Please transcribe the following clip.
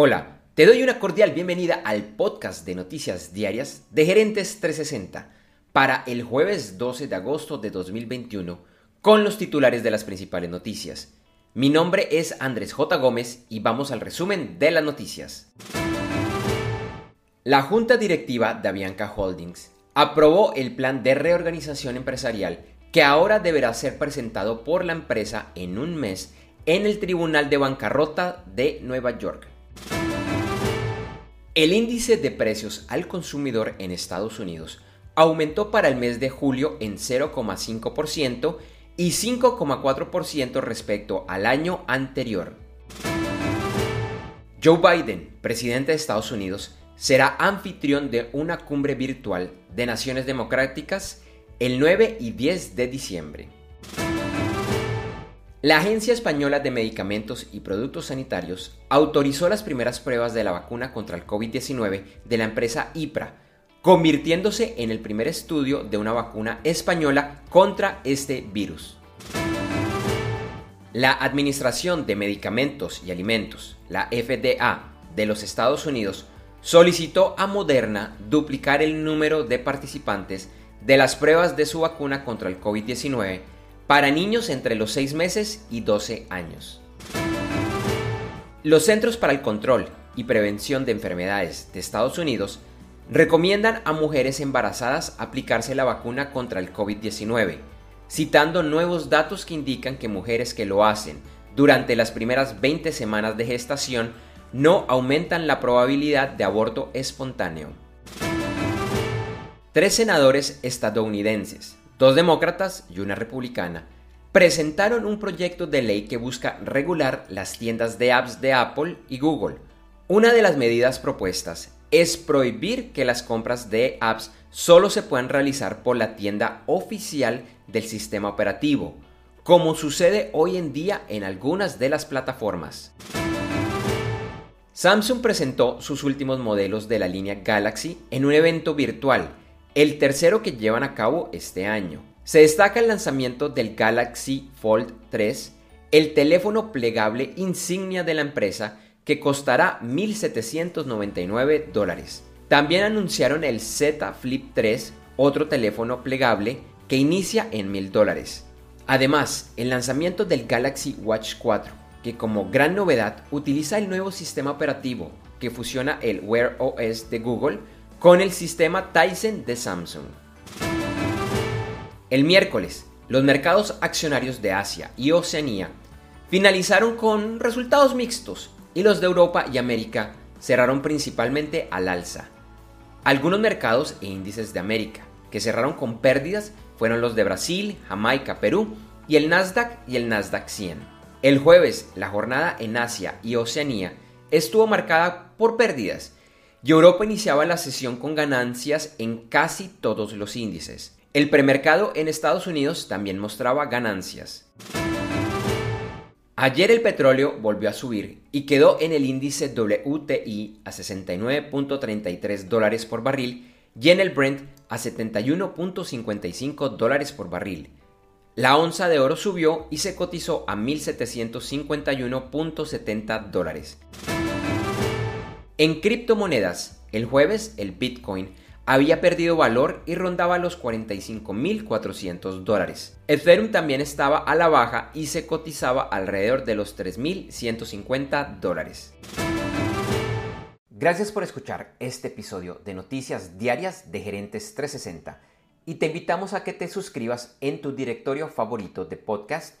Hola, te doy una cordial bienvenida al podcast de noticias diarias de Gerentes 360 para el jueves 12 de agosto de 2021 con los titulares de las principales noticias. Mi nombre es Andrés J. Gómez y vamos al resumen de las noticias. La Junta Directiva de Avianca Holdings aprobó el plan de reorganización empresarial que ahora deberá ser presentado por la empresa en un mes en el Tribunal de Bancarrota de Nueva York. El índice de precios al consumidor en Estados Unidos aumentó para el mes de julio en 0,5% y 5,4% respecto al año anterior. Joe Biden, presidente de Estados Unidos, será anfitrión de una cumbre virtual de naciones democráticas el 9 y 10 de diciembre. La Agencia Española de Medicamentos y Productos Sanitarios autorizó las primeras pruebas de la vacuna contra el COVID-19 de la empresa IPRA, convirtiéndose en el primer estudio de una vacuna española contra este virus. La Administración de Medicamentos y Alimentos, la FDA, de los Estados Unidos, solicitó a Moderna duplicar el número de participantes de las pruebas de su vacuna contra el COVID-19 para niños entre los 6 meses y 12 años. Los Centros para el Control y Prevención de Enfermedades de Estados Unidos recomiendan a mujeres embarazadas aplicarse la vacuna contra el COVID-19, citando nuevos datos que indican que mujeres que lo hacen durante las primeras 20 semanas de gestación no aumentan la probabilidad de aborto espontáneo. Tres senadores estadounidenses Dos demócratas y una republicana presentaron un proyecto de ley que busca regular las tiendas de apps de Apple y Google. Una de las medidas propuestas es prohibir que las compras de apps solo se puedan realizar por la tienda oficial del sistema operativo, como sucede hoy en día en algunas de las plataformas. Samsung presentó sus últimos modelos de la línea Galaxy en un evento virtual el tercero que llevan a cabo este año. Se destaca el lanzamiento del Galaxy Fold 3, el teléfono plegable insignia de la empresa que costará 1.799 dólares. También anunciaron el Z Flip 3, otro teléfono plegable que inicia en 1.000 dólares. Además, el lanzamiento del Galaxy Watch 4, que como gran novedad utiliza el nuevo sistema operativo que fusiona el Wear OS de Google con el sistema Tyson de Samsung. El miércoles, los mercados accionarios de Asia y Oceanía finalizaron con resultados mixtos y los de Europa y América cerraron principalmente al alza. Algunos mercados e índices de América que cerraron con pérdidas fueron los de Brasil, Jamaica, Perú y el Nasdaq y el Nasdaq 100. El jueves, la jornada en Asia y Oceanía estuvo marcada por pérdidas y Europa iniciaba la sesión con ganancias en casi todos los índices. El premercado en Estados Unidos también mostraba ganancias. Ayer el petróleo volvió a subir y quedó en el índice WTI a 69.33 dólares por barril y en el Brent a 71.55 dólares por barril. La onza de oro subió y se cotizó a 1.751.70 dólares. En criptomonedas, el jueves el Bitcoin había perdido valor y rondaba los 45.400 dólares. Ethereum también estaba a la baja y se cotizaba alrededor de los 3.150 dólares. Gracias por escuchar este episodio de Noticias Diarias de Gerentes 360 y te invitamos a que te suscribas en tu directorio favorito de podcast